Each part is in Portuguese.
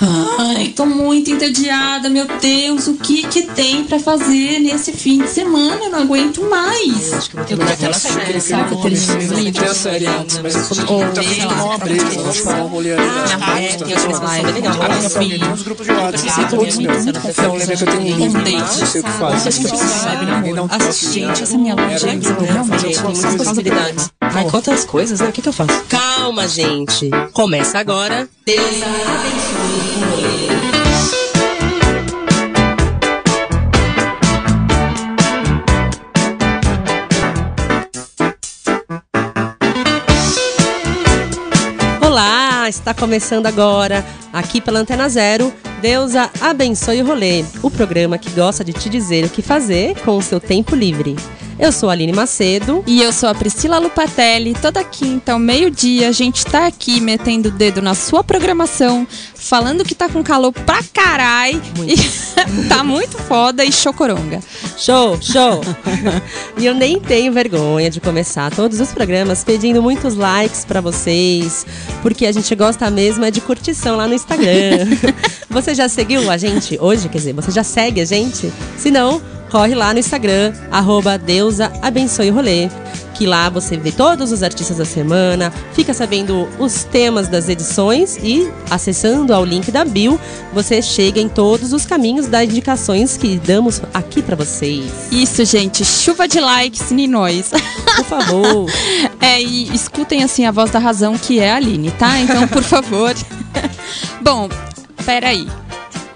Ai, tô muito entediada, meu Deus. O que que tem pra fazer nesse fim de semana? Eu não aguento mais. Eu acho que eu vou terminar aquela série, sabe? Eu terminei a série antes, mas tu tá afim de tomar uma breja, vamos tomar um rolê ali na É, tem uma live legal. Ah, tem uns grupos de WhatsApp, todos meu. Então lembra que eu tenho um livro, não sei o que faz. Ninguém dá um Ah, toque. gente, essa minha loja é realmente tem muitas possibilidades. Ai, quantas coisas, né? O que, que eu faço? Calma, gente. Começa agora. Deus abençoe o rolê. Olá, está começando agora, aqui pela Antena Zero, Deusa Abençoe o Rolê, o programa que gosta de te dizer o que fazer com o seu tempo livre. Eu sou a Aline Macedo. E eu sou a Priscila Lupatelli. Toda quinta, ao meio-dia, a gente tá aqui metendo o dedo na sua programação, falando que tá com calor pra carai. E tá muito foda e chocoronga. Show, show! e eu nem tenho vergonha de começar todos os programas pedindo muitos likes pra vocês, porque a gente gosta mesmo é de curtição lá no Instagram. você já seguiu a gente hoje? Quer dizer, você já segue a gente? Se não, corre lá no Instagram, arroba Deusa Abençoe Rolê. Que lá você vê todos os artistas da semana, fica sabendo os temas das edições e, acessando ao link da bio, você chega em todos os caminhos das indicações que damos aqui pra vocês. Isso, gente. Chuva de likes em nós. Por favor. É, e escutem assim a voz da razão, que é a Aline, tá? Então, por favor. Bom, peraí.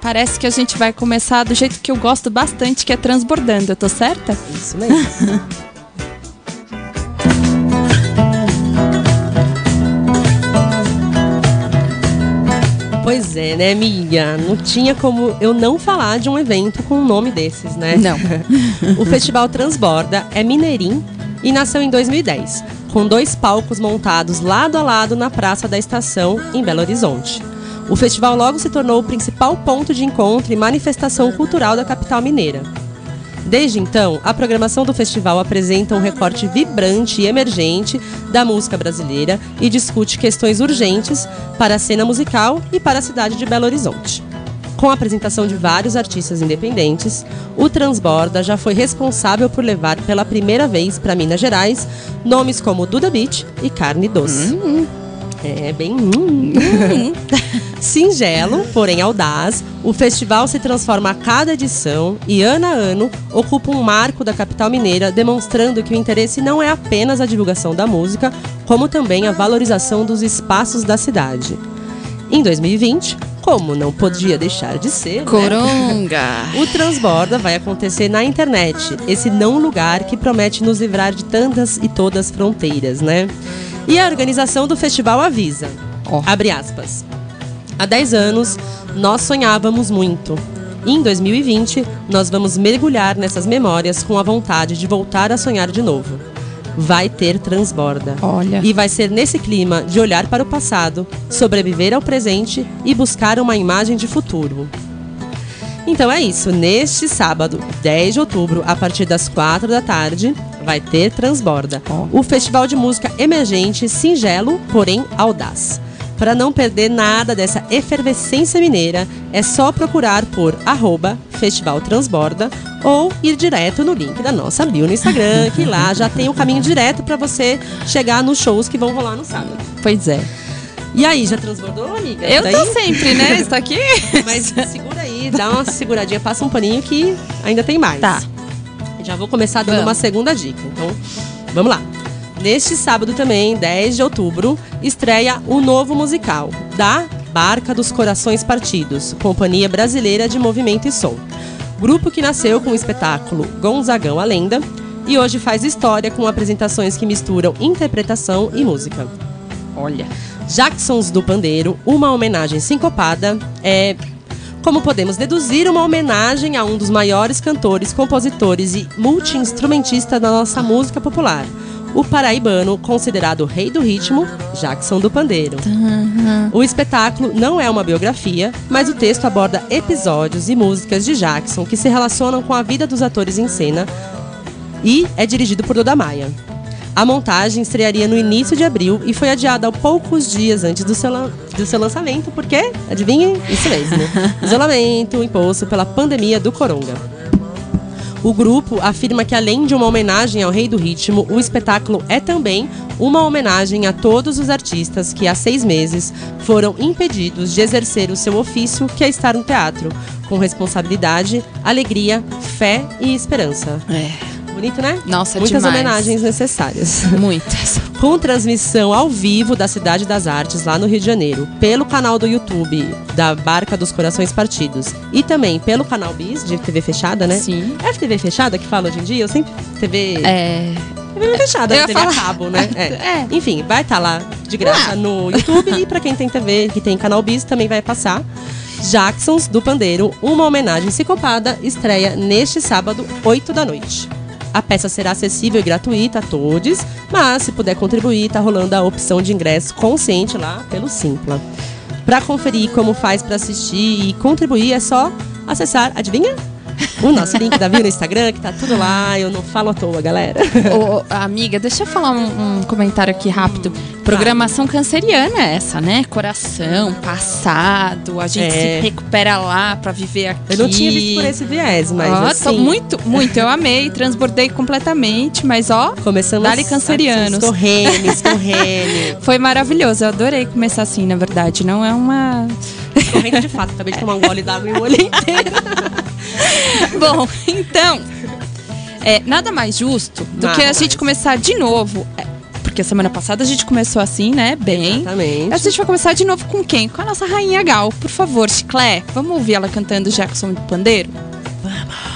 Parece que a gente vai começar do jeito que eu gosto bastante, que é transbordando. Eu tô certa? Isso mesmo. Pois é, né, Mia? Não tinha como eu não falar de um evento com um nome desses, né? Não. o Festival Transborda é mineirim e nasceu em 2010, com dois palcos montados lado a lado na Praça da Estação, em Belo Horizonte. O festival logo se tornou o principal ponto de encontro e manifestação cultural da capital mineira. Desde então, a programação do festival apresenta um recorte vibrante e emergente da música brasileira e discute questões urgentes para a cena musical e para a cidade de Belo Horizonte. Com a apresentação de vários artistas independentes, o Transborda já foi responsável por levar pela primeira vez para Minas Gerais nomes como Duda Beat e Carne Doce. É bem. hum. Singelo, porém audaz, o festival se transforma a cada edição e, ano a ano, ocupa um marco da capital mineira, demonstrando que o interesse não é apenas a divulgação da música, como também a valorização dos espaços da cidade. Em 2020, como não podia deixar de ser, né? Coronga. O Transborda vai acontecer na internet, esse não lugar que promete nos livrar de tantas e todas fronteiras, né? E a organização do festival avisa, Ó. abre aspas, há 10 anos nós sonhávamos muito. E em 2020, nós vamos mergulhar nessas memórias com a vontade de voltar a sonhar de novo. Vai ter Transborda. Olha. E vai ser nesse clima de olhar para o passado, sobreviver ao presente e buscar uma imagem de futuro. Então é isso. Neste sábado, 10 de outubro, a partir das 4 da tarde, vai ter Transborda. O festival de música emergente, singelo, porém audaz. Para não perder nada dessa efervescência mineira, é só procurar por arroba Festival Transborda ou ir direto no link da nossa bio no Instagram, que lá já tem o caminho direto para você chegar nos shows que vão rolar no sábado. Pois é. E aí, já transbordou, amiga? Eu Daí? tô sempre, né? Estou aqui. Mas segura aí, dá uma seguradinha, passa um paninho que ainda tem mais. Tá. Já vou começar dando Vamos. uma segunda dica. Então, vamos lá. Neste sábado também, 10 de outubro, estreia o novo musical da Barca dos Corações Partidos, Companhia Brasileira de Movimento e Som. Grupo que nasceu com o espetáculo Gonzagão a Lenda e hoje faz história com apresentações que misturam interpretação e música. Olha. Jacksons do Pandeiro, uma homenagem sincopada, é, como podemos deduzir, uma homenagem a um dos maiores cantores, compositores e multi-instrumentista da nossa música popular, o paraibano considerado o rei do ritmo, Jackson do Pandeiro. O espetáculo não é uma biografia, mas o texto aborda episódios e músicas de Jackson que se relacionam com a vida dos atores em cena e é dirigido por Doda Maia. A montagem estrearia no início de abril e foi adiada há poucos dias antes do seu, do seu lançamento, porque, adivinhem, isso mesmo, isolamento imposto pela pandemia do coronga. O grupo afirma que, além de uma homenagem ao Rei do Ritmo, o espetáculo é também uma homenagem a todos os artistas que há seis meses foram impedidos de exercer o seu ofício, que é estar no teatro, com responsabilidade, alegria, fé e esperança. É, Bonito, né? Nossa, Muitas demais. homenagens necessárias. muitas. Com transmissão ao vivo da Cidade das Artes, lá no Rio de Janeiro, pelo canal do YouTube da Barca dos Corações Partidos e também pelo canal Bis, de TV fechada, né? Sim. É TV fechada que fala hoje em dia? Eu sempre. TV. É, TV fechada, Eu ia TV a falar. cabo, né? É. É. Enfim, vai estar lá de graça no YouTube e pra quem tem TV, que tem canal Bis, também vai passar. Jacksons do Pandeiro, uma homenagem psicopada, estreia neste sábado, 8 da noite. A peça será acessível e gratuita a todos, mas se puder contribuir, tá rolando a opção de ingresso consciente lá pelo Simpla. Pra conferir como faz pra assistir e contribuir, é só acessar, adivinha? O nosso link da bio no Instagram, que tá tudo lá, eu não falo à toa, galera. Ô, amiga, deixa eu falar um, um comentário aqui rápido. Programação canceriana é essa, né? Coração, passado, a gente É. se recupera lá pra viver aqui. Eu não tinha visto por esse viés, mas Ó, assim... muito, muito. Eu amei, transbordei completamente, mas ó, Começamos Dali cancerianos. Escorrendo, escorrendo. foi maravilhoso. Eu adorei começar assim, na verdade. Não é uma. Escorrendo de fato. Acabei de tomar um gole d'água e o olho inteiro. Bom, então. É, nada mais justo do Nada que a mais. gente começar de novo. É, porque semana passada a gente começou assim, né? Bem. Exatamente. A gente vai começar de novo com quem? Com a nossa rainha Gal. Por favor, Chiclé, vamos ouvir ela cantando Jackson do Pandeiro? Convidei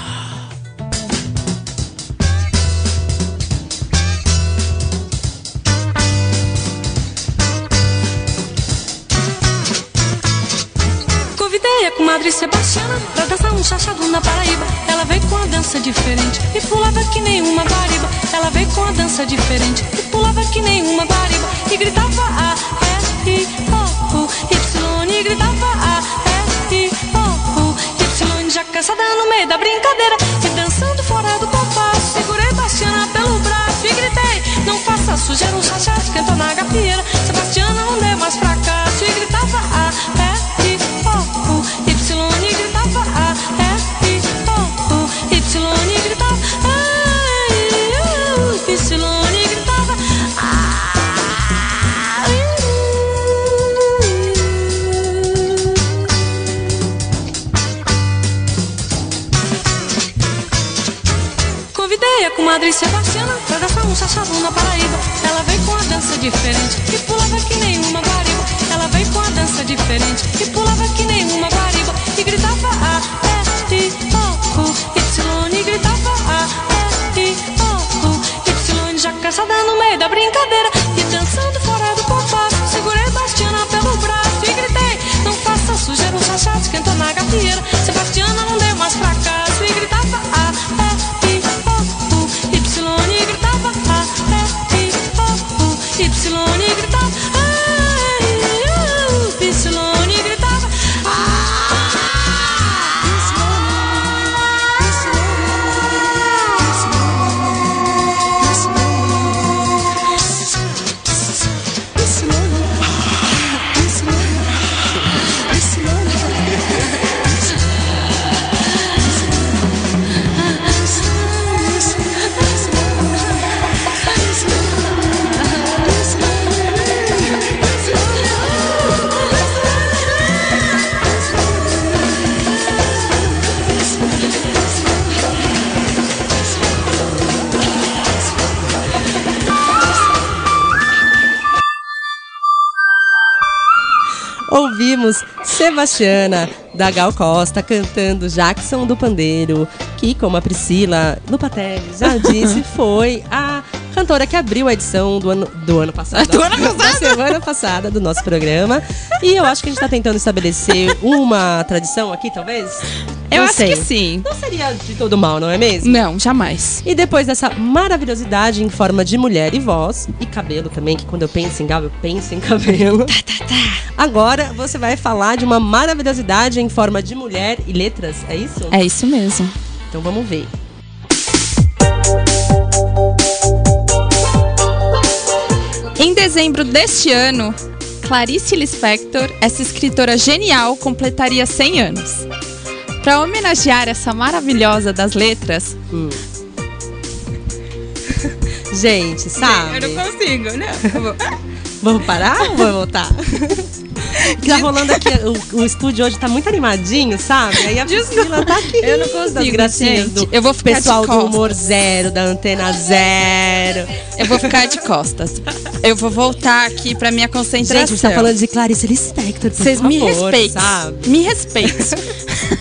a comadre Sebastiana pra dançar um chachado na Paraíba. Ela veio com a dança diferente e pulava que nem uma bariba. Ela veio com a dança diferente e pulava que nem uma bariba. E gritava A, S, I, O, U, Y. E gritava A, S, I, O, U, Y. Já cansada no meio da brincadeira e dançando fora do compasso. Segurei Bastiana pelo braço e gritei: Não faça sujeira um chachado que entrou na gafieira. Comadre Sebastiana pra dançar um chachado na Paraíba. Ela veio com a dança diferente e pulava que nem uma guariba. Ela veio com a dança diferente e pulava que nem uma guariba. E gritava A, S, I, O, U, Y. E gritava A, S, I, O. Já cansada no meio da brincadeira e dançando fora do compasso. Segurei Bastiana pelo braço e gritei: Não faça sujeira um chachado esquentou na gafieira. Sebastiana não deu mais fracasso e Sebastiana, da Gal Costa, cantando Jackson do Pandeiro, que, como a Priscila Lupatelli já disse, foi a cantora que abriu a edição do ano, do ano passado. Do ano Da semana passada do nosso programa. E eu acho que a gente está tentando estabelecer uma tradição aqui, talvez? Eu Não acho sei. que sim. Não seria de todo mal, não é mesmo? Não, jamais. E depois dessa maravilhosidade em forma de mulher e voz, e cabelo também, que quando eu penso em Gal, eu penso em cabelo. Agora você vai falar de uma maravilhosidade em forma de mulher e letras, é isso? É isso mesmo. Então vamos ver. Em dezembro deste ano, Clarice Lispector, essa escritora genial, completaria 100 anos. Para homenagear essa maravilhosa das letras, Gente, sabe? consigo, né? Vamos parar ou vamos voltar? tá rolando aqui, o, o estúdio hoje tá muito animadinho, sabe? Aí a Priscila tá aqui. Eu não consigo, gracinhas do Eu vou ficar de pessoal do costas. humor zero, da antena zero. Eu vou ficar de costas. Eu vou voltar aqui pra minha concentração. Gente, a gente tá falando de Clarice Lispector, Vocês me favor, respeitem. sabe? Me respeitem.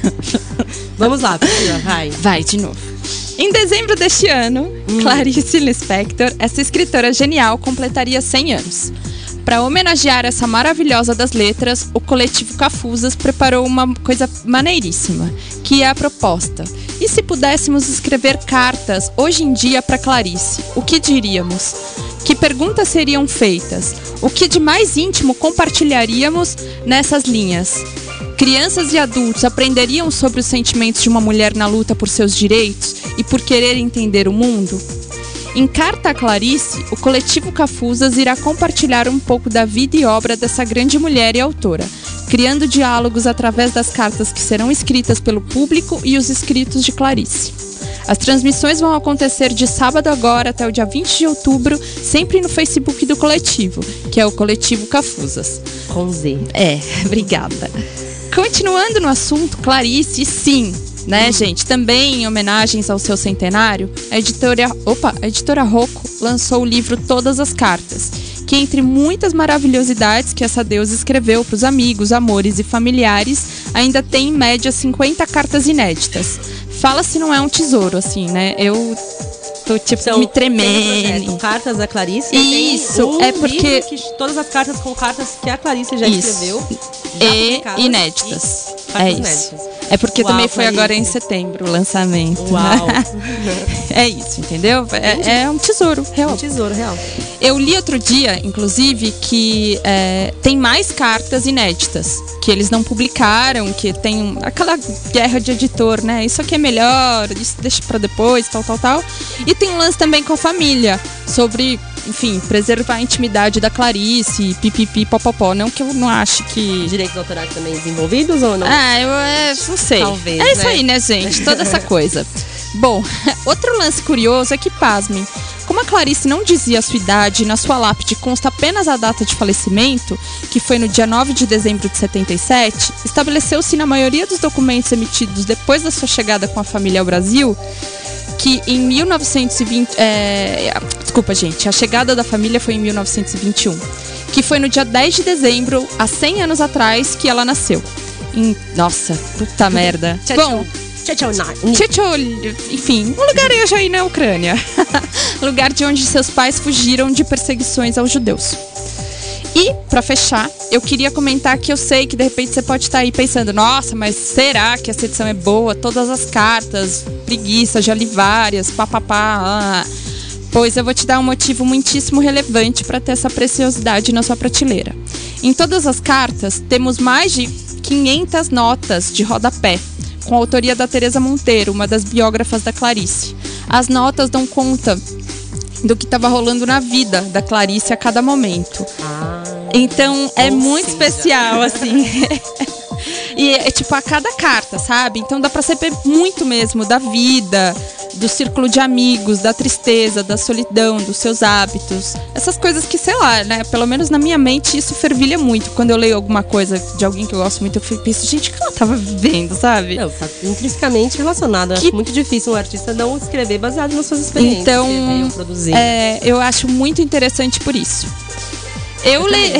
Vamos lá, Priscila, vai. Vai, de novo. Em dezembro deste ano, Clarice Lispector, essa escritora genial, completaria 100 anos. Para homenagear essa maravilhosa das letras, o coletivo Cafusas preparou uma coisa maneiríssima, que é a proposta. E se pudéssemos escrever cartas hoje em dia para Clarice, o que diríamos? Que perguntas seriam feitas? O que de mais íntimo compartilharíamos nessas linhas? Crianças e adultos aprenderiam sobre os sentimentos de uma mulher na luta por seus direitos e por querer entender o mundo? Em Carta a Clarice, o coletivo Cafusas irá compartilhar um pouco da vida e obra dessa grande mulher e autora, criando diálogos através das cartas que serão escritas pelo público e os escritos de Clarice. As transmissões vão acontecer de sábado agora até o dia 20 de outubro, sempre no Facebook do coletivo, que é o Coletivo Cafusas. Com Z. É, obrigada. Continuando no assunto, Clarice, sim, né, gente? Também em homenagens ao seu centenário, a editora, opa, a editora Rocco lançou o livro Todas as Cartas, que entre muitas maravilhosidades que essa deusa escreveu para os amigos, amores e familiares, ainda tem em média 50 cartas inéditas. Fala se não é um tesouro, assim, né? Eu tô tipo São- me tremendo. Cartas da Clarice. Isso, um é porque- todas as cartas com cartas que a Clarice já Isso. escreveu. já e inéditas. e É isso. inéditas. É porque Uau, também foi agora em setembro o lançamento. Uau. é isso, entendeu? É, é um tesouro, um real. tesouro real. Eu li outro dia, inclusive, que é, tem mais cartas inéditas que eles não publicaram, que tem um- aquela guerra de editor, né? Isso aqui é melhor, isso deixa pra depois, tal, tal, tal. E tem um lance também com a família sobre, enfim, preservar a intimidade da Clarice, pipipi, popopó. Não que eu não ache que Direitos autorais também desenvolvidos ou não? ah, eu é, não sei. Talvez, é isso né? aí, né, gente? Toda essa coisa. Bom, outro lance curioso é que, pasmem, como a Clarice não dizia a sua idade e na sua lápide consta apenas a data de falecimento, que foi no dia 9 de dezembro de 77, estabeleceu-se na maioria dos documentos emitidos depois da sua chegada com a família ao Brasil que em 1920. é, desculpa, gente, a chegada da família foi em 1921. Que foi no dia 10 de dezembro, há 100 anos atrás, que ela nasceu. Em- nossa, puta merda. Bom, Tchetchol, enfim, um lugarejo aí na Ucrânia. Lugar de onde seus pais fugiram de perseguições aos judeus. E, pra fechar, eu queria comentar que eu sei que de repente você pode estar aí pensando: nossa, mas será que essa edição é boa? Todas as cartas, preguiça, já li várias, papapá. ah. Pois eu vou te dar um motivo muitíssimo relevante para ter essa preciosidade na sua prateleira. Em todas as cartas, temos mais de 500 notas de rodapé, com a autoria da Teresa Monteiro, uma das biógrafas da Clarice. As notas dão conta do que estava rolando na vida da Clarice a cada momento. Então é muito especial, assim. e é tipo a cada carta, sabe? Então dá pra saber muito mesmo da vida, do círculo de amigos, da tristeza, da solidão, dos seus hábitos. Essas coisas que, sei lá, né? Pelo menos na minha mente isso fervilha muito. Quando eu leio alguma coisa de alguém que eu gosto muito, eu penso, gente, o que ela tava vivendo, sabe? Não, tá intrinsecamente relacionado. Eu Que- Acho muito difícil um artista não escrever baseado nas suas experiências. Então, escrever produzir. É, eu acho muito interessante por isso. Eu, le...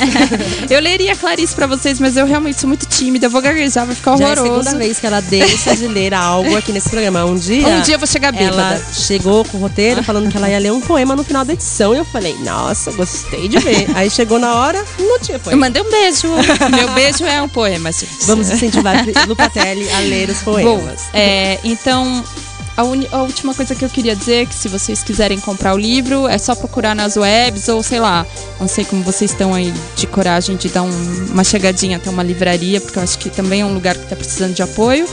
eu leria Clarice pra vocês, mas eu realmente sou muito tímida. Eu vou gaguejar, vai ficar Já é a horroroso. segunda vez que ela deixa de ler algo aqui nesse programa. Um dia, Um dia eu vou chegar bêbada. ela chegou com o roteiro falando que ela ia ler um poema no final da edição. E eu falei, nossa, gostei de ver. Aí chegou na hora, não tinha Eu poema. mandei um beijo. Meu beijo é um poema, gente. Vamos incentivar a Lupatelli a ler os Bom, poemas. é, então, a, a última coisa que eu queria dizer é que se vocês quiserem comprar o livro, é só procurar nas webs ou sei lá. Não sei como vocês estão aí de coragem de dar um- uma chegadinha até uma livraria, porque eu acho que também é um lugar que está precisando de apoio.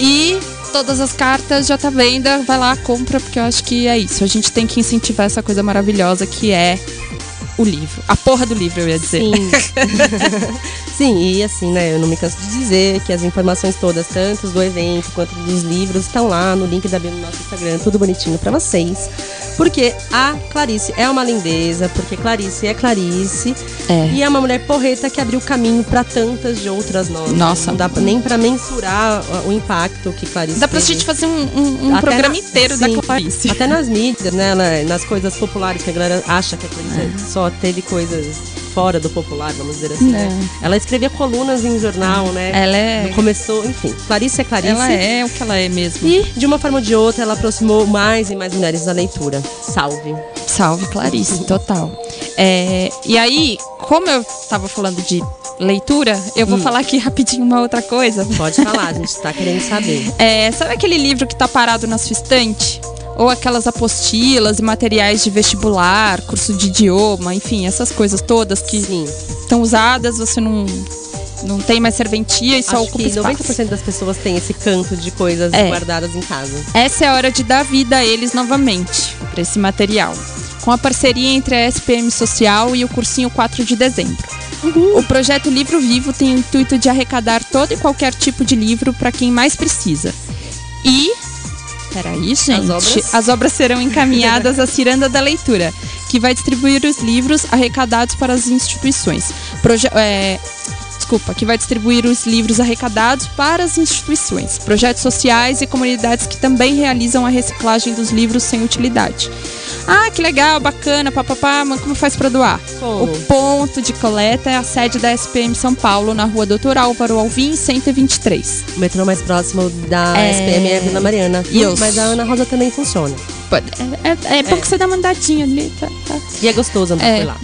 E todas as cartas já tá venda, vai lá, compra, porque eu acho que é isso. A gente tem que incentivar essa coisa maravilhosa que é o livro. A porra do livro, eu ia dizer. Sim. Sim, e assim, né, eu não me canso de dizer que as informações todas, tanto do evento quanto dos livros, estão lá no link da bio no nosso Instagram, tudo bonitinho pra vocês. Porque a Clarice é uma lindeza, porque Clarice é Clarice. É. E é uma mulher porreta que abriu caminho pra tantas de outras nossas. Nossa. Não dá nem pra mensurar o impacto que Clarice Dá pra teve. gente fazer um, um- um programa na- inteiro sim, da Clarice. Até nas mídias, né? na- nas coisas populares, que a galera acha que a Clarice só teve coisas fora do popular, vamos dizer assim. né? Não. Ela escrevia colunas em jornal, né? Ela é. Começou, enfim. Clarice é Clarice. Ela é o que ela é mesmo. E, de uma forma ou de outra, ela aproximou mais e mais mulheres da leitura. Salve. Salve Clarice, total. É, e aí, como eu tava falando de leitura, eu vou falar aqui rapidinho uma outra coisa. Pode falar, a gente está querendo saber. É, sabe aquele livro que tá parado na sua estante? Ou aquelas apostilas e materiais de vestibular, curso de idioma, enfim, essas coisas todas que Sim. estão usadas, você não, não tem mais serventia e só Acho ocupa que espaço. 90% das pessoas têm esse canto de coisas É. guardadas em casa. Essa é a hora de dar vida a eles novamente, para esse material. Com a parceria entre a SPM Social e o Cursinho 4 de Dezembro. O projeto Livro Vivo tem o intuito de arrecadar todo e qualquer tipo de livro para quem mais precisa. E. Peraí, gente. obras? As obras serão encaminhadas à Ciranda da Leitura, que vai distribuir os livros arrecadados para as instituições. Proje é, desculpa, que vai distribuir os livros arrecadados para as instituições, projetos sociais e comunidades que também realizam a reciclagem dos livros sem utilidade. Ah, que legal, bacana, papapá, mas como faz para doar? Como? O ponto de coleta é a sede da SPM São Paulo, na rua Doutor Álvaro Alvim, 123. O metrô mais próximo da É. SPM é Vila Mariana. Isso. Mas a Ana Rosa também funciona. É, é, é bom que você dá uma andadinha ali, tá? tá. E é gostoso andar É. por lá.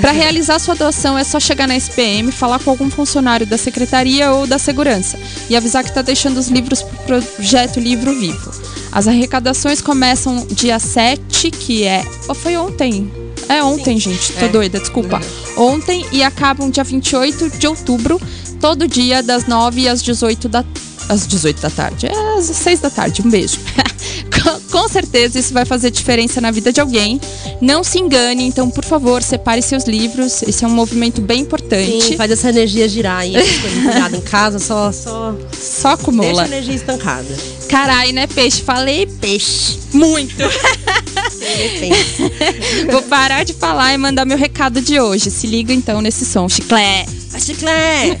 Para realizar sua doação é só chegar na SPM, falar com algum funcionário da secretaria ou da segurança e avisar que está deixando os livros para o projeto Livro Vivo. As arrecadações começam dia 7, que é. Ou foi ontem? É ontem, gente. Tô É. doida, desculpa. Ontem e acabam dia 28 de outubro, todo dia, das 9 às 18 da às 18 da tarde. É às 6 da tarde. Um beijo. Com- certeza isso vai fazer diferença na vida de alguém. Não se engane, então, por favor, separe seus livros. Esse é um movimento bem importante. Sim, faz essa energia girar aí, empilhadas em casa, só, só Só deixa acumula. a energia estancada. Carai, né, peixe? Falei peixe. Muito. Vou parar de falar e mandar meu recado de hoje. Se liga então nesse som. Chiclé. Vai, chiclé!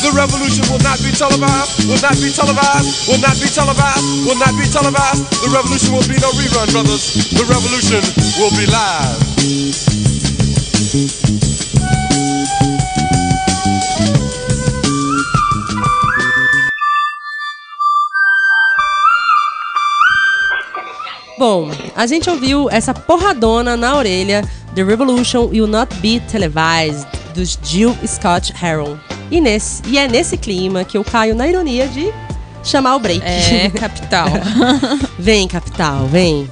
The revolution will not be televised, will not be televised, will not be televised, will not be televised. The revolution will be no rerun, brothers. The revolution will be live. Bom, a gente ouviu essa porradona na orelha The Revolution Will Not Be Televised, dos Jill Scott Heron. E, nesse, e é nesse clima que eu caio na ironia de chamar o break. É, capital. vem, capital, vem.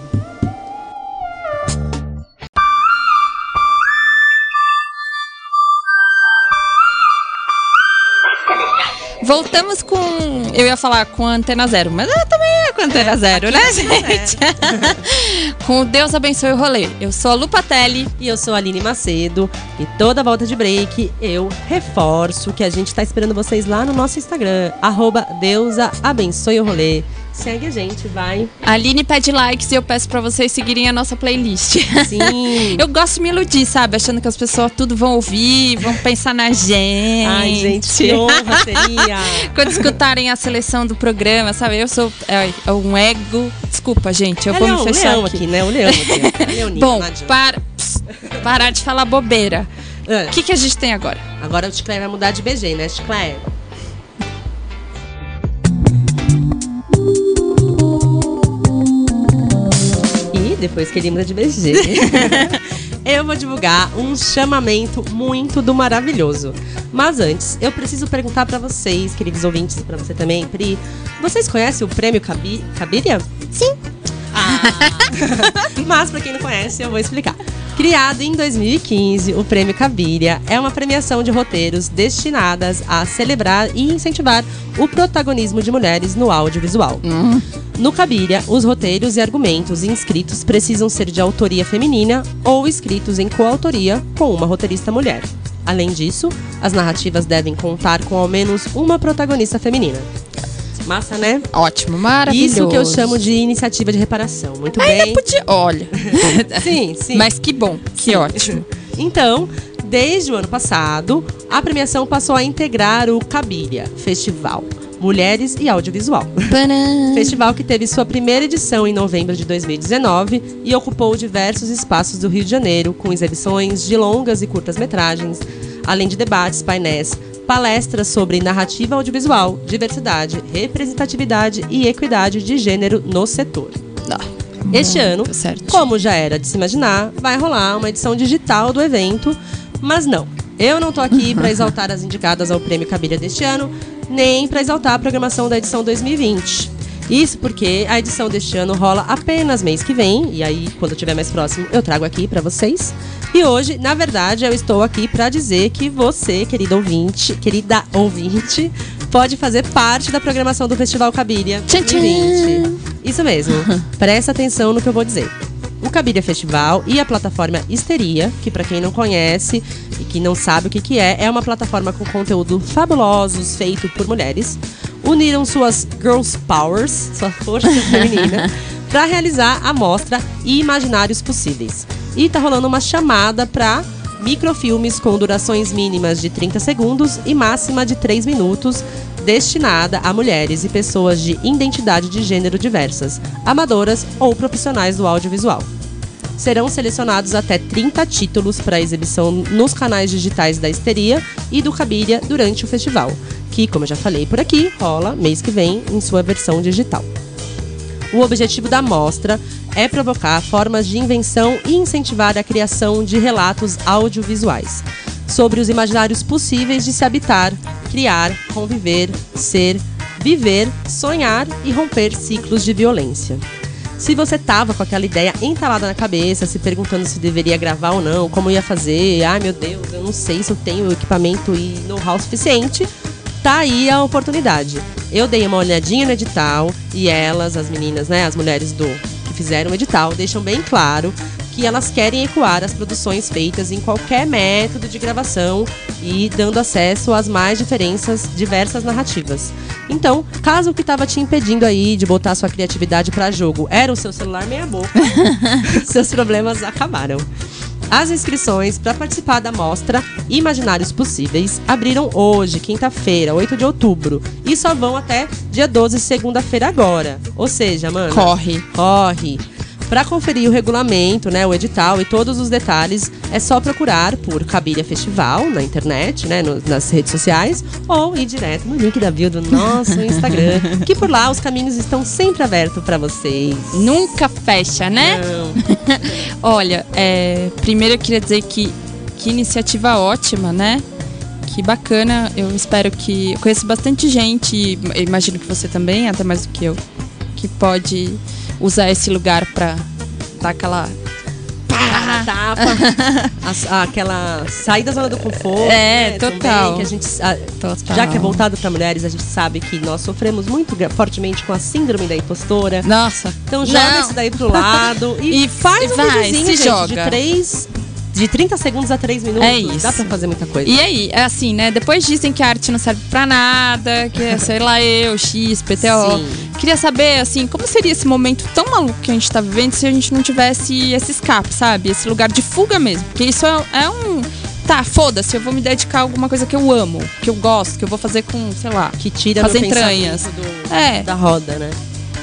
Voltamos com. Eu ia falar com a Antena Zero, mas ela também é com a Antena Zero, né, gente? com Deus Abençoe o Rolê. Eu sou a Lupatelli. E eu sou a Aline Macedo. E toda volta de break eu reforço que a gente tá esperando vocês lá no nosso Instagram, arroba Deusa Abençoe o Rolê. Segue a gente, vai. A Aline pede likes e eu peço pra vocês seguirem a nossa playlist. Sim. Eu gosto de me iludir, sabe? Achando que as pessoas tudo vão ouvir, vão pensar na gente. Ai, gente, que honra seria. Quando escutarem a seleção do programa, sabe? Eu sou é, é um ego. Desculpa, gente, eu É vou leão, me fechar leão aqui. aqui, né? O leão aqui. Bom, para, pss, parar de falar bobeira. Ah, O que, que a gente tem agora? Agora o Chiclé vai mudar de BG, né, Chiclé? Depois que ele muda de BG, eu vou divulgar um chamamento muito do maravilhoso. Mas antes, eu preciso perguntar pra vocês, queridos ouvintes, e pra você também, Pri, vocês conhecem o prêmio Cabi Cabiria? Sim. Mas pra quem não conhece, eu vou explicar. Criado em 2015, o Prêmio Cabiria é uma premiação de roteiros destinadas a celebrar e incentivar o protagonismo de mulheres no audiovisual. No Cabiria, os roteiros e argumentos inscritos precisam ser de autoria feminina ou escritos em coautoria com uma roteirista mulher. Além disso, as narrativas devem contar com ao menos uma protagonista feminina. Massa, né? Ótimo, maravilhoso. Isso que eu chamo de iniciativa de reparação. Muito Ainda bem. podia. Olha. Sim, sim. Mas que bom, que ótimo. Então, desde o ano passado, a premiação passou a integrar o Cabiria Festival Mulheres e Audiovisual. Festival que teve sua primeira edição em novembro de 2019 e ocupou diversos espaços do Rio de Janeiro, com exibições de longas e curtas-metragens, além de debates, painéis, palestras sobre narrativa audiovisual, diversidade, representatividade e equidade de gênero no setor. Este ano, Tá certo. como já era de se imaginar, vai rolar uma edição digital do evento, mas não. Eu não tô aqui para exaltar as indicadas ao Prêmio Cabiria deste ano, nem para exaltar a programação da edição 2020. Isso porque a edição deste ano rola apenas mês que vem, e aí, quando eu estiver mais próximo, eu trago aqui para vocês. E hoje, na verdade, eu estou aqui para dizer que você, querido ouvinte, querida ouvinte, pode fazer parte da programação do Festival Cabiria Tchan, tchan. 2020. Isso mesmo. Presta atenção no que eu vou dizer. O Cabiria Festival e a plataforma Histeria, que para quem não conhece e que não sabe o que, que é, é uma plataforma com conteúdo fabulosos feito por mulheres, uniram suas Girls Powers, sua força feminina, para realizar a mostra Imaginários Possíveis. E tá rolando uma chamada para microfilmes com durações mínimas de 30 segundos e máxima de 3 minutos, destinada a mulheres e pessoas de identidade de gênero diversas, amadoras ou profissionais do audiovisual. Serão selecionados até 30 títulos para exibição nos canais digitais da Histeria e do Cabiria durante o festival, que, como eu já falei por aqui, rola mês que vem em sua versão digital. O objetivo da mostra é provocar formas de invenção e incentivar a criação de relatos audiovisuais sobre os imaginários possíveis de se habitar, criar, conviver, ser, viver, sonhar e romper ciclos de violência. Se você tava com aquela ideia entalada na cabeça, se perguntando se deveria gravar ou não, como ia fazer, ai meu Deus, eu não sei se eu tenho equipamento e know-how suficiente, tá aí a oportunidade. Eu dei uma olhadinha no edital e elas, as meninas, né, as mulheres do que fizeram o edital, deixam bem claro que elas querem ecoar as produções feitas em qualquer método de gravação e dando acesso às mais diferenças, diversas narrativas. Então, caso o que estava te impedindo aí de botar sua criatividade para jogo era o seu celular meia boca, seus problemas acabaram. As inscrições para participar da mostra Imaginários Possíveis abriram hoje, quinta-feira, 8 de outubro, e só vão até dia 12, segunda-feira agora. Ou seja, mano, Corre. corre. Para conferir o regulamento, né, o edital e todos os detalhes, é só procurar por Cabiria Festival na internet, né, no- nas redes sociais, ou ir direto no link da bio do nosso Instagram, que por lá os caminhos estão sempre abertos para vocês. Nunca fecha, né? Olha, é, primeiro eu queria dizer que, que iniciativa ótima, né? Que bacana. Eu espero que. Eu conheço bastante gente, imagino que você também, até mais do que eu, que pode usar esse lugar pra dar aquela. Cara, tapa, as- aquela sair da zona do conforto. É, né, total. também, que a gente, a- Total. já que é voltado para mulheres, a gente sabe que nós sofremos muito fortemente com a síndrome da impostora. Nossa. Então joga Não. isso daí pro lado e, E faz um vai, videozinho, gente, joga. de três, de 30 segundos a 3 minutos. É isso. Dá pra fazer muita coisa. E aí, é assim, né? Depois dizem que a arte não serve pra nada, que é, sei lá, eu, X, PTO. Sim. Queria saber, assim, como seria esse momento tão maluco que a gente tá vivendo se a gente não tivesse esse escape, sabe? Esse lugar de fuga mesmo. Porque isso é, é um. Tá, foda-se, eu vou me dedicar a alguma coisa que eu amo, que eu gosto, que eu vou fazer com, sei lá. Que tira As entranhas. do- É. da roda, né?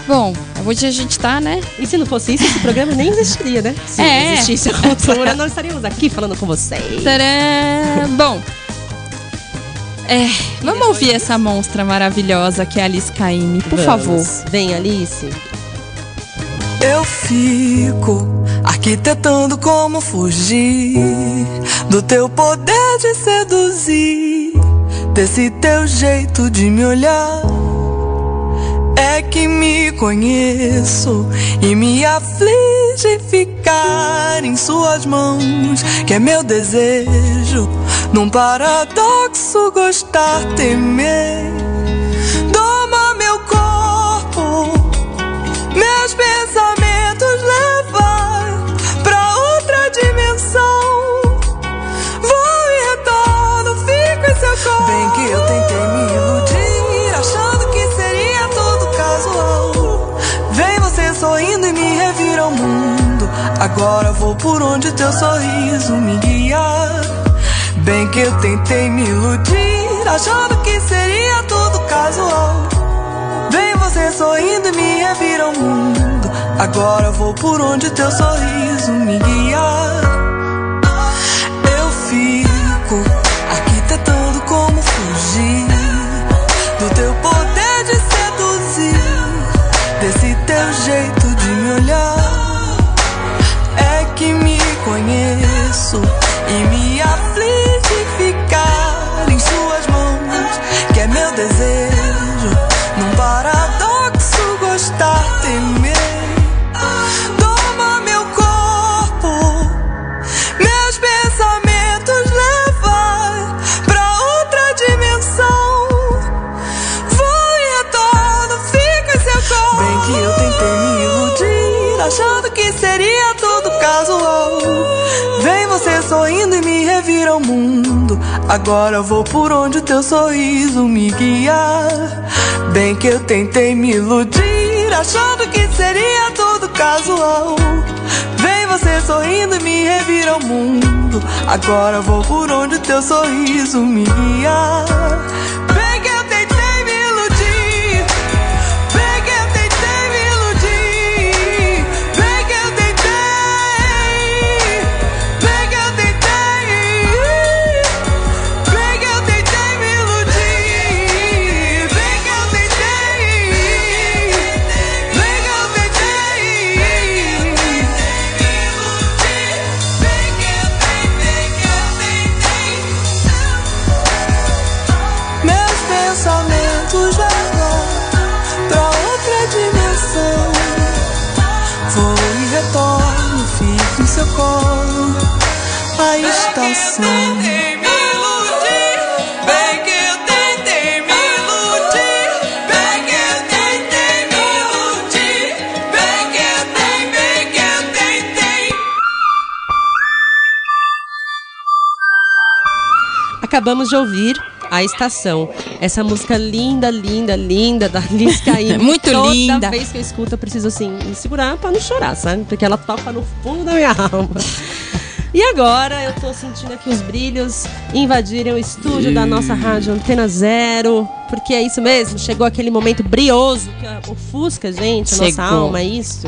Bom, hoje a gente tá, né? E se não fosse isso, esse programa nem existiria, né? Se É. não existisse a cultura, nós estaríamos aqui falando com vocês. Tcharam! Bom. É, vamos ouvir essa monstra maravilhosa que é a Alice Caymmi, por Vamos. favor. Vem, Alice. Eu fico arquitetando como fugir do teu poder de seduzir, desse teu jeito de me olhar. É que me conheço e me aflige ficar em suas mãos, que é meu desejo, num paradoxo gostar, temer. Você sorrindo e me revira o mundo. Agora vou por onde teu sorriso me guiar. Bem que eu tentei me iludir, achando que seria tudo casual. Vem você sorrindo e me revira o mundo. Agora vou por onde teu sorriso me guiar. Eu fico arquitetando como fugir do teu poder de seduzir, desse teu jeito me olhar. É que me conheço e me aflige ficar em suas mãos, que é meu desejo, me revira o mundo. Agora vou por onde o teu sorriso me guiar. Bem que eu tentei me iludir, achando que seria tudo casual. Vem você sorrindo e me revira o mundo. Agora vou por onde o teu sorriso me guiar. Acabamos de ouvir A Estação. Essa música linda, linda, linda da Liz Caymmi. Muito Toda linda. vez que eu escuto, eu preciso assim, me segurar pra não chorar, sabe? Porque ela toca no fundo da minha alma. E agora eu tô sentindo aqui os brilhos invadirem o estúdio da nossa rádio Antena Zero. Porque é isso mesmo, chegou aquele momento brioso que ofusca, gente, a nossa alma, é isso.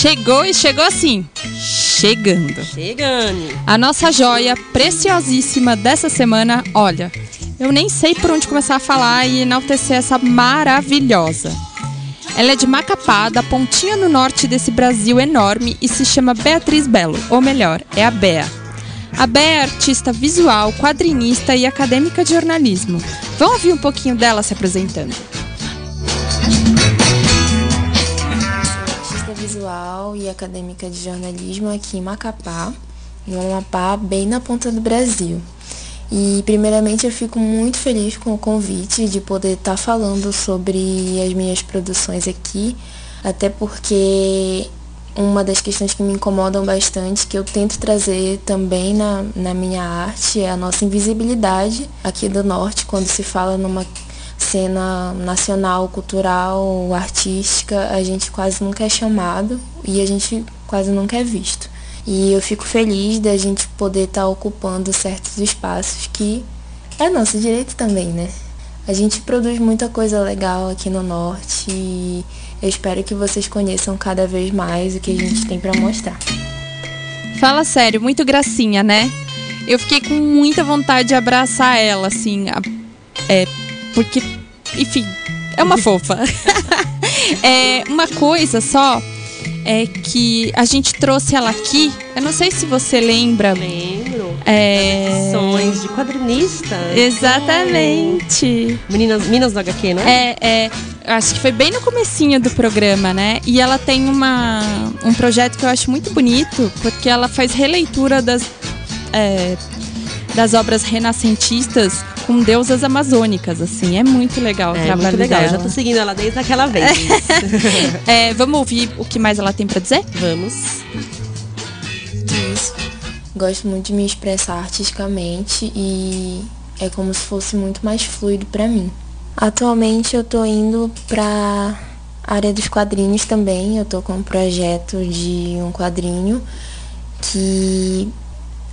Chegou e chegou assim. Chegando. Chegando. A nossa joia preciosíssima dessa semana, olha, eu nem sei por onde começar a falar e enaltecer essa maravilhosa. Ela é de Macapá, da pontinha no norte desse Brasil enorme e se chama Beatriz Belo, ou melhor, é a Bea. A Bea é artista visual, quadrinista e acadêmica de jornalismo. Vamos ouvir um pouquinho dela se apresentando. E acadêmica de jornalismo aqui em Macapá, em Amapá, bem na ponta do Brasil. E primeiramente eu fico muito feliz com o convite de poder estar falando sobre as minhas produções aqui, até porque uma das questões que me incomodam bastante, que eu tento trazer também na, na minha arte, é a nossa invisibilidade aqui do norte, quando se fala numa cena nacional, cultural, artística, a gente quase nunca é chamado e a gente quase nunca é visto. E eu fico feliz da gente poder estar ocupando certos espaços que é nosso direito também, né? A gente produz muita coisa legal aqui no norte e eu espero que vocês conheçam cada vez mais o que a gente tem para mostrar. Fala sério, muito gracinha, né? Eu fiquei com muita vontade de abraçar ela, assim, a- é, porque, enfim, é uma fofa. é, uma coisa só é que a gente trouxe ela aqui, eu não sei se você lembra. Lembro. É, Sessões de quadrinista. exatamente. Meninas, Minas do HQ, não é? É, é, acho que foi bem no comecinho do programa, né? E ela tem uma, um projeto que eu acho muito bonito, porque ela faz releitura das, é, das obras renascentistas com deusas amazônicas, assim. É muito legal o É, trabalho muito legal. Eu dela. já tô seguindo ela desde aquela vez. É, vamos ouvir o que mais ela tem pra dizer? Vamos. Gosto muito de me expressar artisticamente e é como se fosse muito mais fluido pra mim. Atualmente eu tô indo pra área dos quadrinhos também. Eu tô com um projeto de um quadrinho que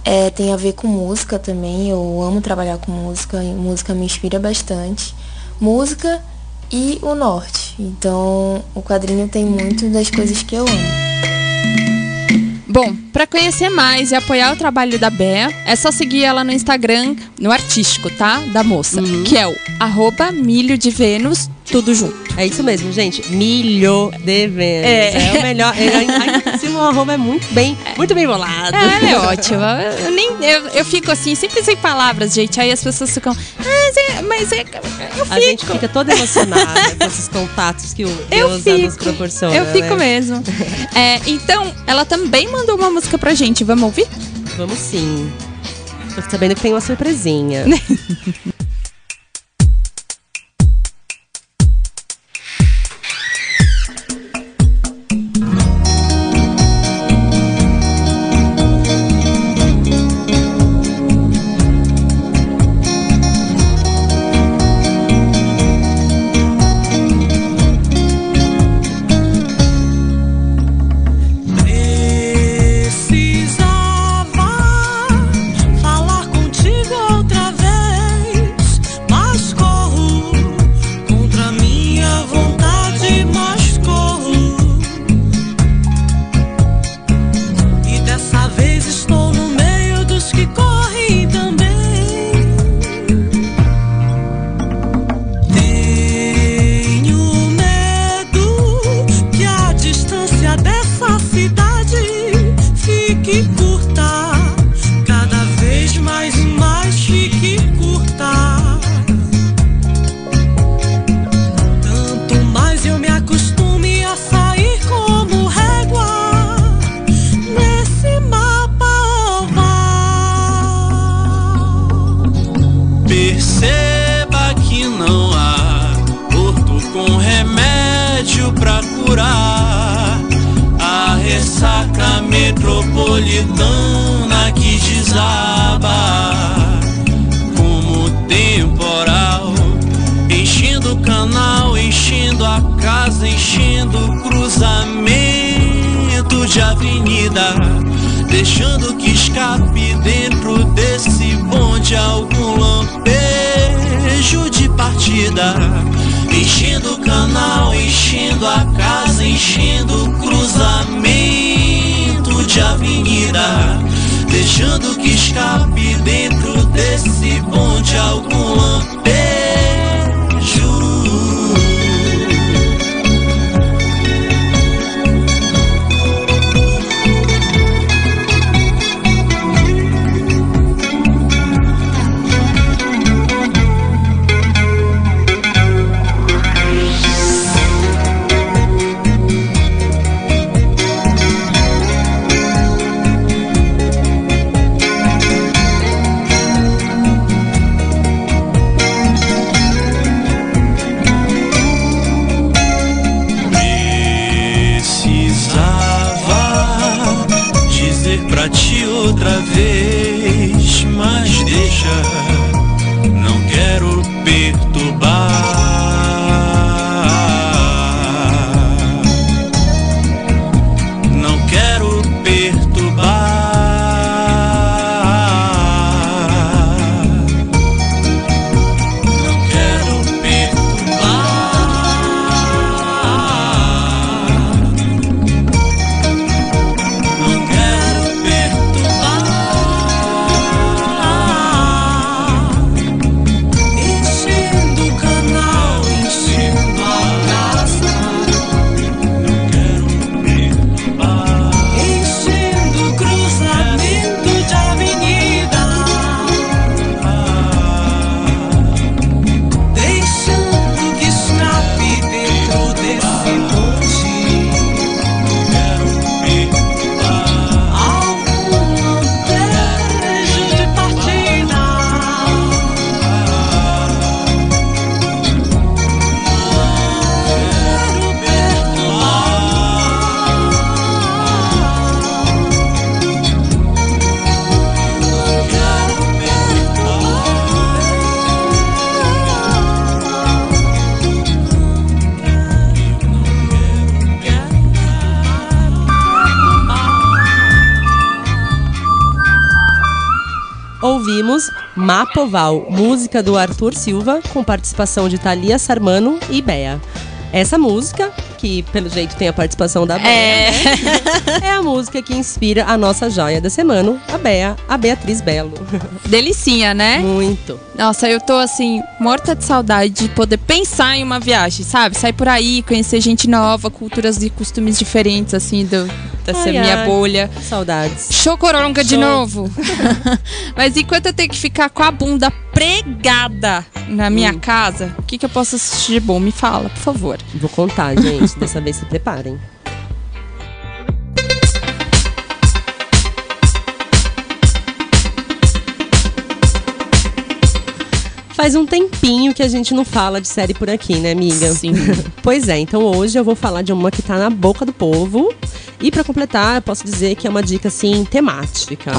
é, tem a ver com música também. Eu amo trabalhar com música, e música me inspira bastante. Música e o norte. Então o quadrinho tem muito das coisas que eu amo. Bom, pra conhecer mais e apoiar o trabalho da Bea, é só seguir ela no Instagram, no artístico, tá? Da moça, que é o arroba milho de Vênus, tudo junto. É isso mesmo, gente. Milho de Vênus. É. É, o melhor. É, o arroba é muito bem, muito bem bolado. É, é ótima. Eu, nem, eu, eu fico assim, sempre sem palavras, gente. Aí as pessoas ficam. "Ah, mas é, eu fico. A gente fica toda emocionada com esses contatos que o Eu Deus fico. nos proporciona. Eu fico né? mesmo. É, então, ela também mandou uma música pra gente. Vamos ouvir? Vamos sim. Tô sabendo que tem uma surpresinha. Mapoval, música do Arthur Silva, com participação de Thalia Sarmano e Bea. Essa música, que pelo jeito tem a participação da Bea, É. né? é a música que inspira a nossa joia da semana, a Bea, a Beatriz Belo. Delicinha, né? Muito. Nossa, eu tô assim, morta de saudade de poder pensar em uma viagem, sabe? Sair por aí, conhecer gente nova, culturas e costumes diferentes, assim, do, dessa Ai, minha ai. bolha. Saudades. Chocoronga de novo. Mas enquanto eu tenho que ficar com a bunda pregada na minha Hum. casa, o que, que eu posso assistir de bom? Me fala, por favor. Vou contar, gente. Dessa vez se preparem. Faz um tempinho que a gente não fala de série por aqui, né, amiga? Sim. Pois é, então hoje eu vou falar de uma que tá na boca do povo. E pra completar, eu posso dizer que é uma dica assim temática.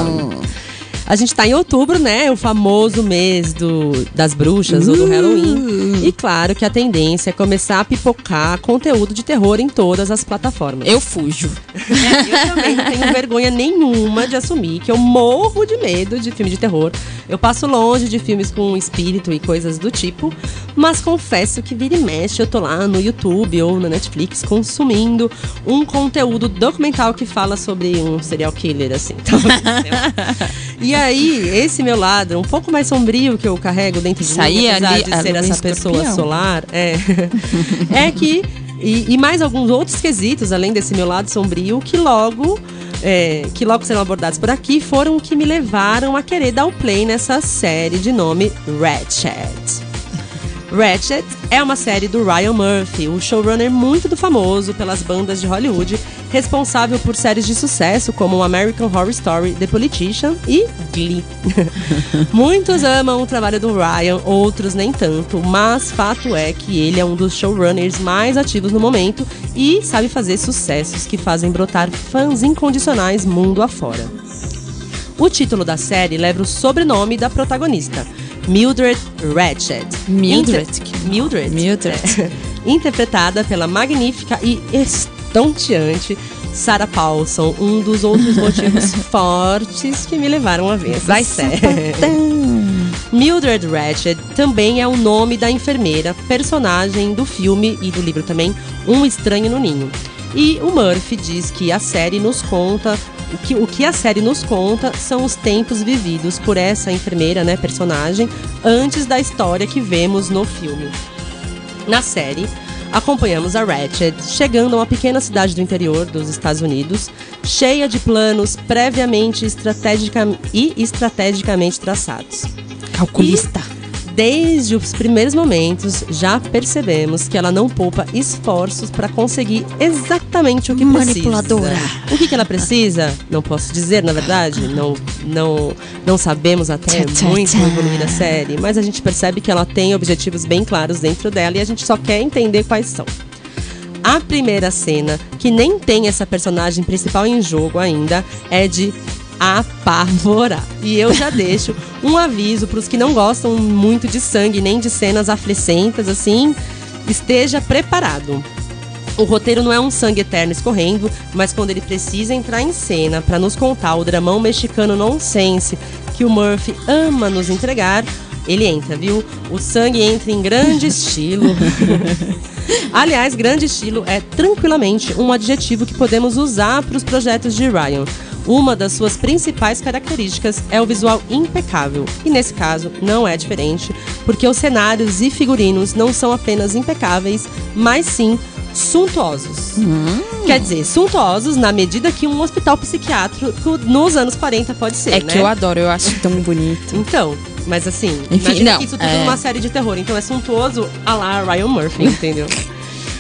A gente tá em outubro, né? O famoso mês do, das bruxas ou do Halloween. E claro que a tendência é começar a pipocar conteúdo de terror em todas as plataformas. Eu fujo. Eu também não tenho vergonha nenhuma de assumir que eu morro de medo de filme de terror. Eu passo longe de filmes com espírito e coisas do tipo, mas confesso que vira e mexe eu tô lá no YouTube ou na Netflix consumindo um conteúdo documental que fala sobre um serial killer, assim. Então, e aí, esse meu lado, um pouco mais sombrio que eu carrego dentro de mim, apesar ali- de a ser essa escorpião. pessoa solar, é, é que e, e mais alguns outros quesitos, além desse meu lado sombrio, que logo é, que logo serão abordados por aqui, foram o que me levaram a querer dar o play nessa série de nome Ratchet. Ratchet é uma série do Ryan Murphy, o showrunner muito do famoso pelas bandas de Hollywood, responsável por séries de sucesso como American Horror Story, The Politician e Glee. Muitos amam o trabalho do Ryan, outros nem tanto, mas fato é que ele é um dos showrunners mais ativos no momento e sabe fazer sucessos que fazem brotar fãs incondicionais mundo afora. O título da série leva o sobrenome da protagonista, Mildred Ratched. Mildred. Inter- Mildred. Mildred. É. Interpretada pela magnífica e estonteante Sarah Paulson, um dos outros motivos fortes que me levaram a ver essa Vai série. sapatão. Mildred Ratched também é o nome da enfermeira, personagem do filme e do livro também, Um Estranho no Ninho. E o Murphy diz que a série nos conta. O que, o que a série nos conta são os tempos vividos por essa enfermeira, né, personagem, antes da história que vemos no filme. Na série, acompanhamos a Ratched chegando a uma pequena cidade do interior dos Estados Unidos, cheia de planos previamente estratégica e estrategicamente traçados. Calculista. Desde os primeiros momentos, já percebemos que ela não poupa esforços para conseguir exatamente o que Manipuladora. precisa. O que, que ela precisa? Não posso dizer, na verdade. Não, não, não sabemos até Tchá, muito tchá. no evoluir da série, mas a gente percebe que ela tem objetivos bem claros dentro dela e a gente só quer entender quais são. A primeira cena, que nem tem essa personagem principal em jogo ainda, é de apavorar. E eu já deixo um aviso para os que não gostam muito de sangue nem de cenas aflicentas assim, esteja preparado. O roteiro não é um sangue eterno escorrendo, mas quando ele precisa entrar em cena para nos contar o dramão mexicano nonsense que o Murphy ama nos entregar, ele entra, viu? O sangue entra em grande estilo. Aliás, grande estilo é tranquilamente um adjetivo que podemos usar para os projetos de Ryan. Uma das suas principais características é o visual impecável, e nesse caso não é diferente, porque os cenários e figurinos não são apenas impecáveis, mas sim suntuosos. Quer dizer, suntuosos na medida que um hospital psiquiátrico nos anos 40 pode ser, É né? que eu adoro, eu acho tão bonito. Então, mas assim, Enfim, imagina não, que isso tudo é. numa série de terror. Então é suntuoso a lá Ryan Murphy, entendeu?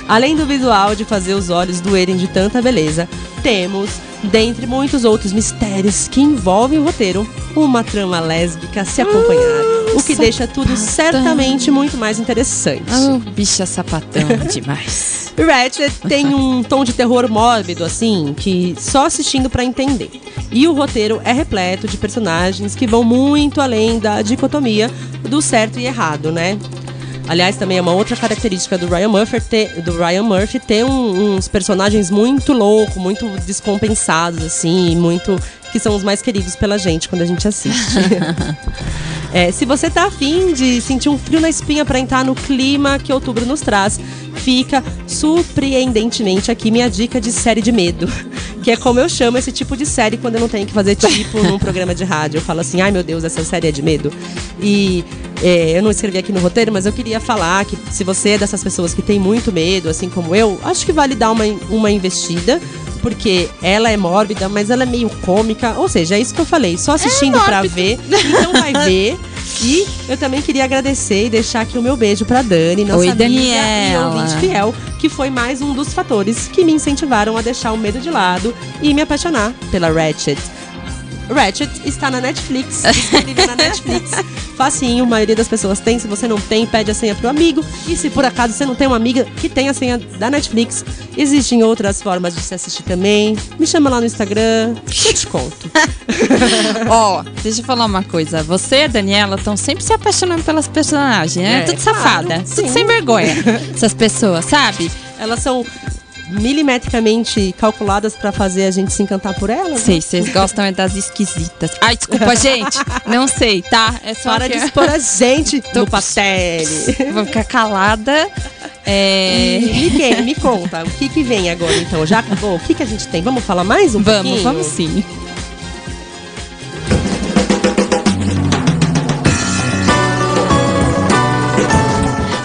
Além do visual de fazer os olhos doerem de tanta beleza, temos, dentre muitos outros mistérios que envolvem o roteiro, uma trama lésbica se acompanhar, o que deixa tudo certamente muito mais interessante. Oh, bicha sapatão demais. Ratchet tem um tom de terror mórbido, assim, que só assistindo pra entender. E o roteiro é repleto de personagens que vão muito além da dicotomia do certo e errado, né? Aliás, também é uma outra característica do Ryan Murphy ter, do Ryan Murphy ter um- uns personagens muito loucos, muito descompensados, assim, muito. que são os mais queridos pela gente quando a gente assiste. É, se você tá afim de sentir um frio na espinha pra entrar no clima que outubro nos traz, fica surpreendentemente aqui minha dica de série de medo. Que é como eu chamo esse tipo de série quando eu não tenho que fazer tipo num programa de rádio. Eu falo assim, ai meu Deus, essa série é de medo. E é, eu não escrevi aqui no roteiro, mas eu queria falar que se você é dessas pessoas que tem muito medo, assim como eu, acho que vale dar uma, uma investida. Porque ela é mórbida, mas ela é meio cômica. Ou seja, é isso que eu falei. Só assistindo pra ver. Então vai ver. E eu também queria agradecer e deixar aqui o meu beijo pra Dani, nossa Oi, amiga Daniela. e ouvinte fiel, que foi mais um dos fatores que me incentivaram a deixar o medo de lado e me apaixonar pela Ratchet. Ratchet está na Netflix, disponível na Netflix. Facinho, a maioria das pessoas tem. Se você não tem, pede a senha pro amigo. E se por acaso você não tem uma amiga que tem a senha da Netflix, existem outras formas de se assistir também. Me chama lá no Instagram, que eu te conto. Ó, deixa eu falar uma coisa. Você e a Daniela estão sempre se apaixonando pelas personagens, né? É, tudo claro, safada. sim. Tudo sem vergonha. Essas pessoas, sabe? Elas são milimetricamente calculadas pra fazer a gente se encantar por elas. Sei, vocês gostam é das esquisitas. Ai, desculpa, gente. Não sei, tá? É só Para que de expor a gente Tô- no pastel. Vou ficar calada. É... Me, que- me conta, o que que vem agora então? Já acabou? O que que a gente tem? Vamos falar mais um Vamos, pouquinho? vamos sim.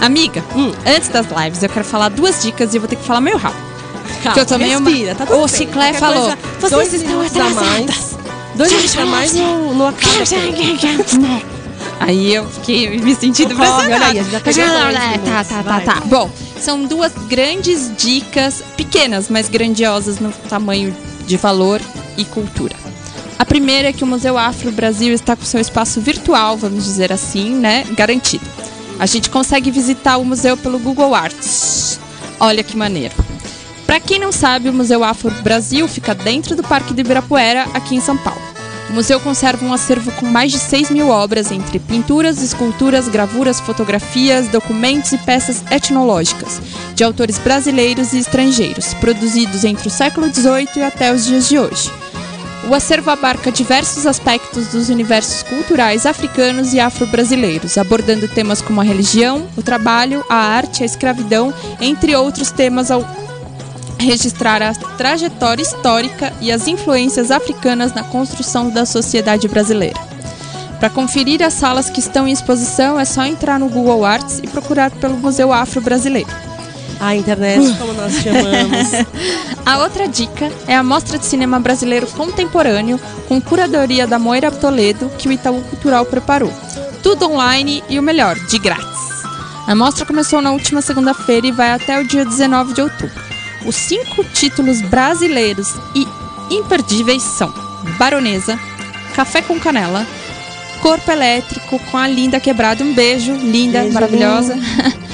Amiga, Hum. antes das lives eu quero falar duas dicas e eu vou ter que falar meio rápido. Calma, que eu tomei uma- respira, tá tudo O Qualquer falou, coisa, "Vocês dois estão atrasadas." Dois minutos a mais no, no acaba. Aí eu fiquei me sentindo pressionada. olha aí, já Tá, tá, tá, vai. tá. Bom, são duas grandes dicas, pequenas, mas grandiosas no tamanho de valor e cultura. A primeira é que o Museu Afro Brasil está com seu espaço virtual, vamos dizer assim, né, garantido. A gente consegue visitar o museu pelo Google Arts. Olha que maneiro. Para quem não sabe, o Museu Afro Brasil fica dentro do Parque do Ibirapuera, aqui em São Paulo. O museu conserva um acervo com mais de 6 mil obras, entre pinturas, esculturas, gravuras, fotografias, documentos e peças etnológicas, de autores brasileiros e estrangeiros, produzidos entre o século XVIII e até os dias de hoje. O acervo abarca diversos aspectos dos universos culturais africanos e afro-brasileiros, abordando temas como a religião, o trabalho, a arte, a escravidão, entre outros temas registrar a trajetória histórica e as influências africanas na construção da sociedade brasileira. Para conferir as salas que estão em exposição, é só entrar no Google Arts e procurar pelo Museu Afro-Brasileiro. A internet, como nós chamamos. A outra dica é a Mostra de Cinema Brasileiro Contemporâneo, com curadoria da Moira Toledo, que o Itaú Cultural preparou. Tudo online e o melhor, de grátis. A mostra começou na última segunda-feira e vai até o dia 19 de outubro. Os cinco títulos brasileiros e imperdíveis são Baronesa, Café com Canela, Corpo Elétrico com a Linda Quebrada. Um beijo, linda, Beijo, maravilhosa.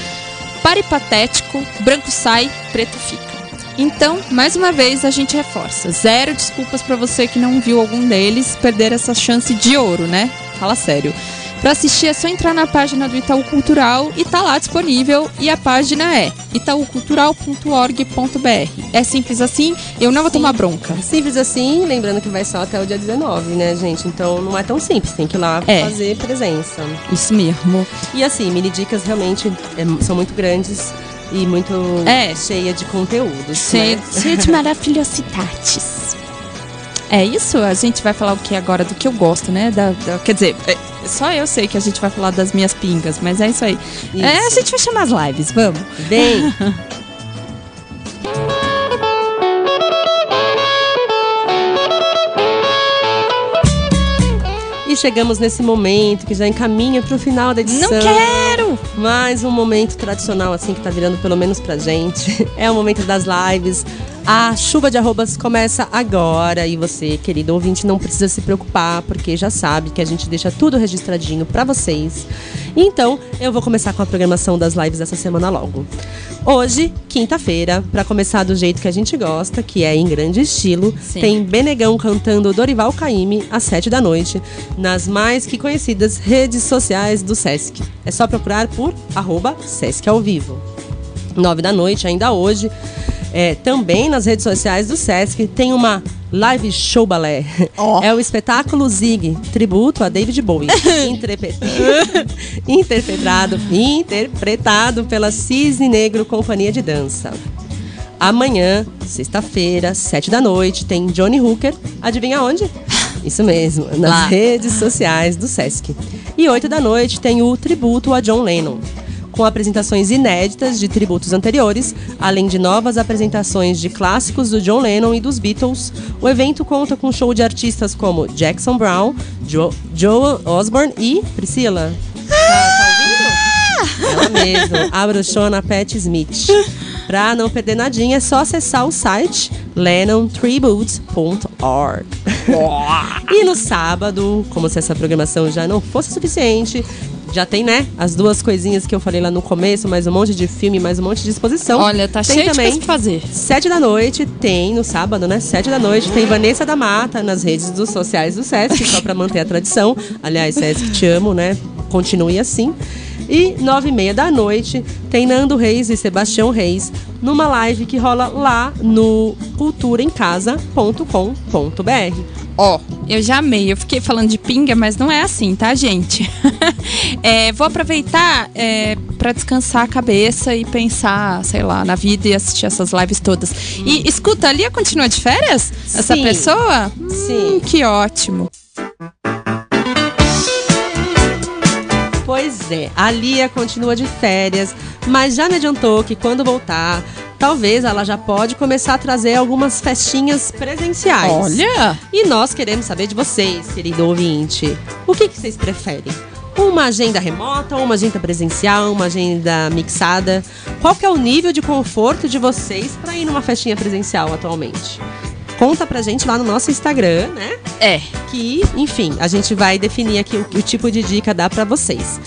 Paripatético, Branco Sai, Preto Fica. Então, mais uma vez, a gente reforça. Zero desculpas para você que não viu algum deles perder essa chance de ouro, né? Fala sério. Para assistir é só entrar na página do Itaú Cultural e tá lá disponível. E a página é itaucultural.org.br. É simples assim, eu não vou tomar bronca. Simples assim, lembrando que vai só até o dia 19, né, gente? Então não é tão simples, tem que ir lá É. fazer presença. Isso mesmo. E assim, mini dicas realmente é, são muito grandes e muito É. cheia de conteúdos. Cheio, né? cheio de maravilhosidades. É isso? A gente vai falar o que agora do que eu gosto, né? Da, da- quer dizer, é, só eu sei que a gente vai falar das minhas pingas, mas é isso aí. É, a Isso. gente vai chamar as lives, vamos. Bem, E chegamos nesse momento que já encaminha para o final da edição. Não quero! Mais um momento tradicional, assim, que tá virando pelo menos pra gente. É o momento das lives. A chuva de arrobas começa agora e você, querido ouvinte, não precisa se preocupar, porque já sabe que a gente deixa tudo registradinho pra vocês. Então, eu vou começar com a programação das lives dessa semana logo. Hoje, quinta-feira, pra começar do jeito que a gente gosta, que é em grande estilo, Sim. tem Benegão cantando Dorival Caymmi às sete da noite, nas mais que conhecidas redes sociais do Sesc. É só procurar por arroba Sesc ao vivo. Nove da noite, ainda hoje, é, também nas redes sociais do Sesc, tem uma live show balé. É o espetáculo Zig, tributo a David Bowie. Interpre- interpretado, interpretado pela Cisne Negro Companhia de Dança. Amanhã, sexta-feira, sete da noite, tem Johnny Hooker. Adivinha onde? Isso mesmo, nas Lá. redes sociais do Sesc. E oito da noite tem o tributo a John Lennon. Com apresentações inéditas de tributos anteriores, além de novas apresentações de clássicos do John Lennon e dos Beatles, o evento conta com um show de artistas como Jackson Brown, Jo- Joe Osborne e Priscila. Tá, tá ouvindo? Ela mesma, a bruxona Pat Smith. Pra não perder nadinha, é só acessar o site lennontributes.org. e no sábado, como se essa programação já não fosse suficiente, já tem, né, as duas coisinhas que eu falei lá no começo, mais um monte de filme, mais um monte de exposição. Olha, tá tem cheio de também coisa pra fazer. Sete da noite tem, no sábado, né? Sete da noite tem Vanessa da Mata nas redes dos sociais do Sesc, só pra manter a tradição. Aliás, Sesc, te amo, né? Continue assim. E nove e meia da noite tem Nando Reis e Sebastião Reis numa live que rola lá no culturaemcasa.com.br. Ó, eu já amei. Eu fiquei falando de pinga, mas não é assim, tá, gente? É, vou aproveitar é, para descansar a cabeça e pensar, sei lá, na vida e assistir essas lives todas. E escuta, a Lia continua de férias? Essa Sim. pessoa? Sim. Hum, que ótimo. Pois é, a Lia continua de férias, mas já me adiantou que quando voltar, talvez ela já pode começar a trazer algumas festinhas presenciais. Olha! E nós queremos saber de vocês, querido ouvinte. O que, que vocês preferem? Uma agenda remota, uma agenda presencial, uma agenda mixada? Qual que é o nível de conforto de vocês para ir numa festinha presencial atualmente? conta pra gente lá no nosso Instagram, né? É. Que, enfim, a gente vai definir aqui o, o tipo de dica dá pra vocês.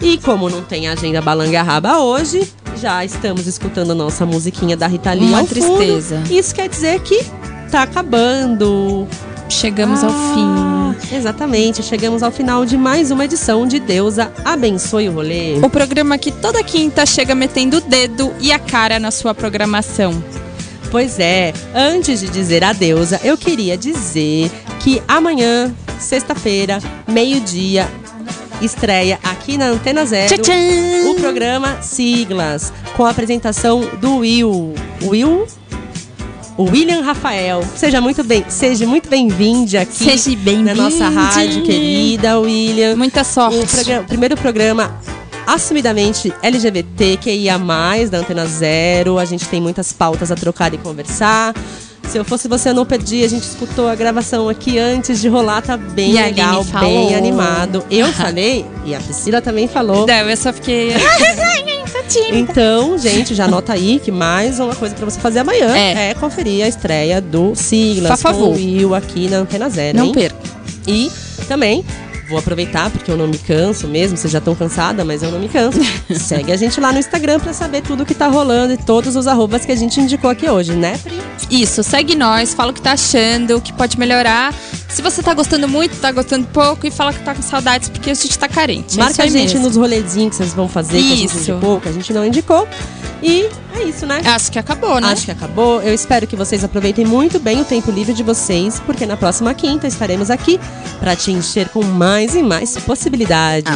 E como não tem agenda balangarraba hoje, já estamos escutando a nossa musiquinha da Rita Lee Uma ao fundo. tristeza. Isso quer dizer que tá acabando. Chegamos ao Ah, fim. Exatamente, chegamos ao final de mais uma edição de Deusa Abençoe o Rolê. O programa que toda quinta chega metendo o dedo e a cara na sua programação. Pois é, antes de dizer a deusa, eu queria dizer que amanhã, sexta-feira, meio-dia, estreia aqui na Antena Zero o programa Siglas, com a apresentação do Will. Will? William Rafael. Seja muito bem, seja muito bem-vindo aqui Seja bem-vindo. na nossa rádio querida, William. Muita sorte. O, progra- o primeiro programa assumidamente LGBT, QIA+, da Antena Zero. A gente tem muitas pautas a trocar e conversar. Se eu fosse você, eu não perdi. A gente escutou a gravação aqui antes de rolar. Tá bem E legal, bem animado. Eu falei e a Priscila também falou. Não, eu só fiquei. Então, gente, já anota aí que mais uma coisa pra você fazer amanhã É. é, conferir a estreia do Siglas Por favor. com o Will aqui na Antena Zero, Não hein? perca. E também vou aproveitar porque eu não me canso mesmo, vocês já estão cansada, mas eu não me canso. Segue a gente lá no Instagram pra saber tudo que tá rolando e todos os arrobas que a gente indicou aqui hoje, né, Pri? Isso, segue nós, fala o que tá achando, o que pode melhorar. Se você tá gostando muito, tá gostando pouco, e fala que tá com saudades, porque a gente tá carente. É Marca isso a gente mesmo. nos rolezinhos que vocês vão fazer, que a gente Isso. indicou, que a gente não indicou. E é isso, né? Acho que acabou, né? Acho que acabou. Eu espero que vocês aproveitem muito bem o tempo livre de vocês, porque na próxima quinta estaremos aqui para te encher com mais e mais possibilidades.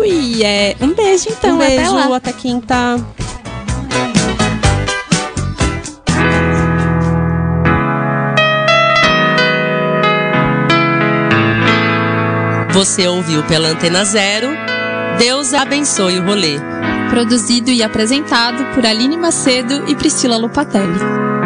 Ui, é. Um beijo então, um beijo, até até quinta. Você ouviu pela Antena Zero. Deus abençoe o rolê. Produzido e apresentado por Aline Macedo e Priscila Lupatelli.